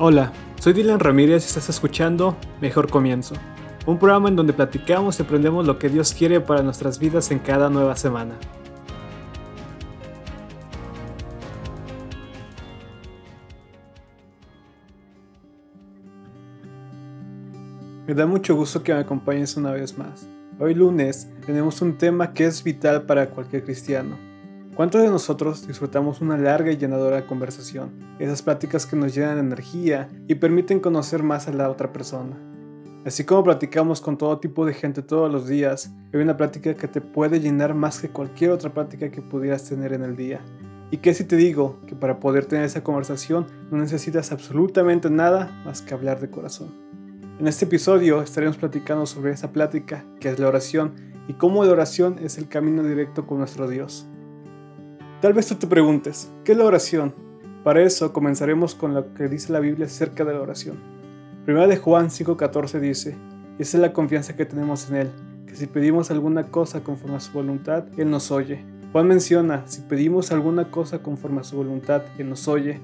Hola, soy Dylan Ramírez y estás escuchando Mejor Comienzo, un programa en donde platicamos y aprendemos lo que Dios quiere para nuestras vidas en cada nueva semana. Me da mucho gusto que me acompañes una vez más. Hoy lunes tenemos un tema que es vital para cualquier cristiano ¿Cuántos de nosotros disfrutamos una larga y llenadora conversación? Esas pláticas que nos llenan de energía y permiten conocer más a la otra persona. Así como platicamos con todo tipo de gente todos los días, hay una plática que te puede llenar más que cualquier otra plática que pudieras tener en el día. ¿Y qué si te digo que para poder tener esa conversación no necesitas absolutamente nada más que hablar de corazón? En este episodio estaremos platicando sobre esa plática que es la oración y cómo la oración es el camino directo con nuestro Dios. Tal vez tú te preguntes, ¿qué es la oración? Para eso comenzaremos con lo que dice la Biblia acerca de la oración. Primera de Juan 5:14 dice, esa es la confianza que tenemos en Él, que si pedimos alguna cosa conforme a su voluntad, Él nos oye. Juan menciona, si pedimos alguna cosa conforme a su voluntad, Él nos oye.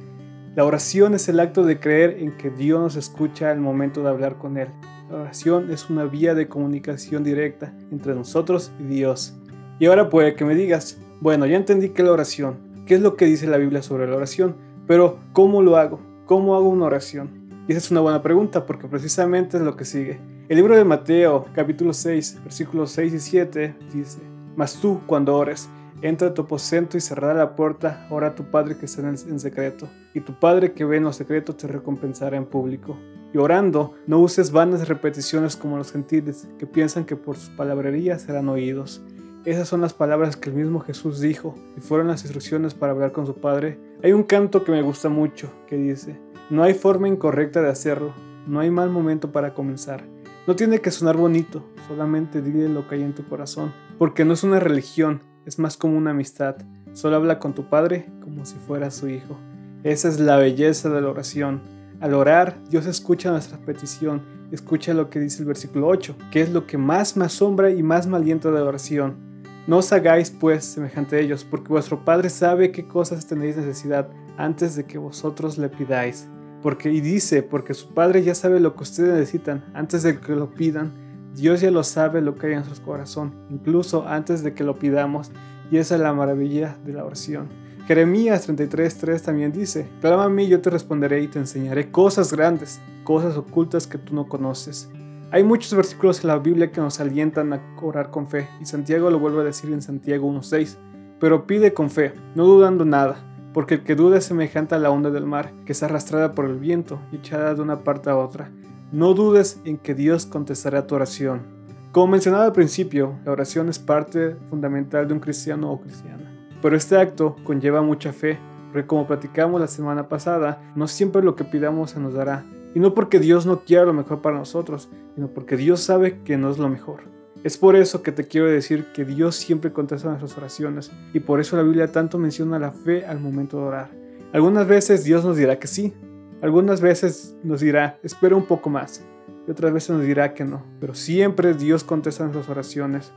La oración es el acto de creer en que Dios nos escucha al momento de hablar con Él. La oración es una vía de comunicación directa entre nosotros y Dios. Y ahora puede que me digas, bueno, ya entendí que la oración, qué es lo que dice la Biblia sobre la oración, pero ¿cómo lo hago? ¿Cómo hago una oración? Y esa es una buena pregunta porque precisamente es lo que sigue. El libro de Mateo, capítulo 6, versículos 6 y 7 dice, Mas tú, cuando ores, entra a tu aposento y cerrada la puerta, ora a tu Padre que está en, en secreto, y tu Padre que ve en los secretos te recompensará en público. Y orando, no uses vanas repeticiones como los gentiles, que piensan que por sus palabrerías serán oídos. Esas son las palabras que el mismo Jesús dijo y fueron las instrucciones para hablar con su Padre. Hay un canto que me gusta mucho que dice, no hay forma incorrecta de hacerlo, no hay mal momento para comenzar. No tiene que sonar bonito, solamente dile lo que hay en tu corazón, porque no es una religión, es más como una amistad. Solo habla con tu Padre como si fuera su hijo. Esa es la belleza de la oración. Al orar, Dios escucha nuestra petición, escucha lo que dice el versículo 8, que es lo que más me asombra y más me alienta de la oración no os hagáis pues semejante a ellos, porque vuestro Padre sabe qué cosas tenéis necesidad antes de que vosotros le pidáis. Porque, y dice, porque su Padre ya sabe lo que ustedes necesitan antes de que lo pidan. Dios ya lo sabe lo que hay en su corazón, incluso antes de que lo pidamos, y esa es la maravilla de la oración. Jeremías 33:3 también dice, Clama a mí, yo te responderé y te enseñaré cosas grandes, cosas ocultas que tú no conoces. Hay muchos versículos en la Biblia que nos alientan a orar con fe, y Santiago lo vuelve a decir en Santiago 1.6, pero pide con fe, no dudando nada, porque el que duda es semejante a la onda del mar, que es arrastrada por el viento y echada de una parte a otra. No dudes en que Dios contestará tu oración. Como mencionaba al principio, la oración es parte fundamental de un cristiano o cristiana. Pero este acto conlleva mucha fe, porque como platicamos la semana pasada, no siempre lo que pidamos se nos dará, y no porque Dios no quiera lo mejor para nosotros, sino porque Dios sabe que no es lo mejor. Es por eso que te quiero decir que Dios siempre contesta nuestras oraciones y por eso la Biblia tanto menciona la fe al momento de orar. Algunas veces Dios nos dirá que sí, algunas veces nos dirá espera un poco más y otras veces nos dirá que no, pero siempre Dios contesta nuestras oraciones.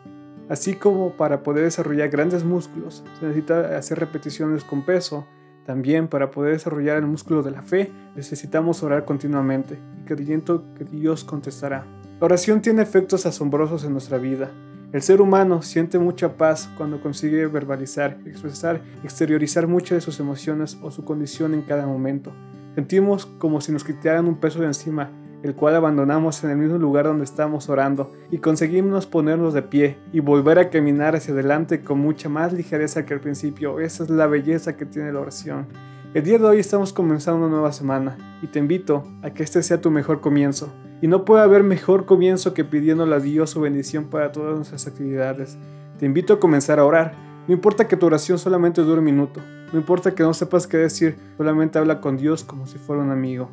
Así como para poder desarrollar grandes músculos se necesita hacer repeticiones con peso, también para poder desarrollar el músculo de la fe necesitamos orar continuamente y creyendo que Dios contestará. La oración tiene efectos asombrosos en nuestra vida. El ser humano siente mucha paz cuando consigue verbalizar, expresar, exteriorizar muchas de sus emociones o su condición en cada momento. Sentimos como si nos quitaran un peso de encima el cual abandonamos en el mismo lugar donde estamos orando, y conseguimos ponernos de pie y volver a caminar hacia adelante con mucha más ligereza que al principio. Esa es la belleza que tiene la oración. El día de hoy estamos comenzando una nueva semana y te invito a que este sea tu mejor comienzo. Y no puede haber mejor comienzo que pidiéndole a Dios su bendición para todas nuestras actividades. Te invito a comenzar a orar. No importa que tu oración solamente dure un minuto. No importa que no sepas qué decir, solamente habla con Dios como si fuera un amigo.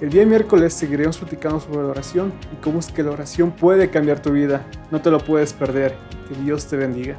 El día miércoles seguiremos platicando sobre la oración y cómo es que la oración puede cambiar tu vida. No te lo puedes perder. Que Dios te bendiga.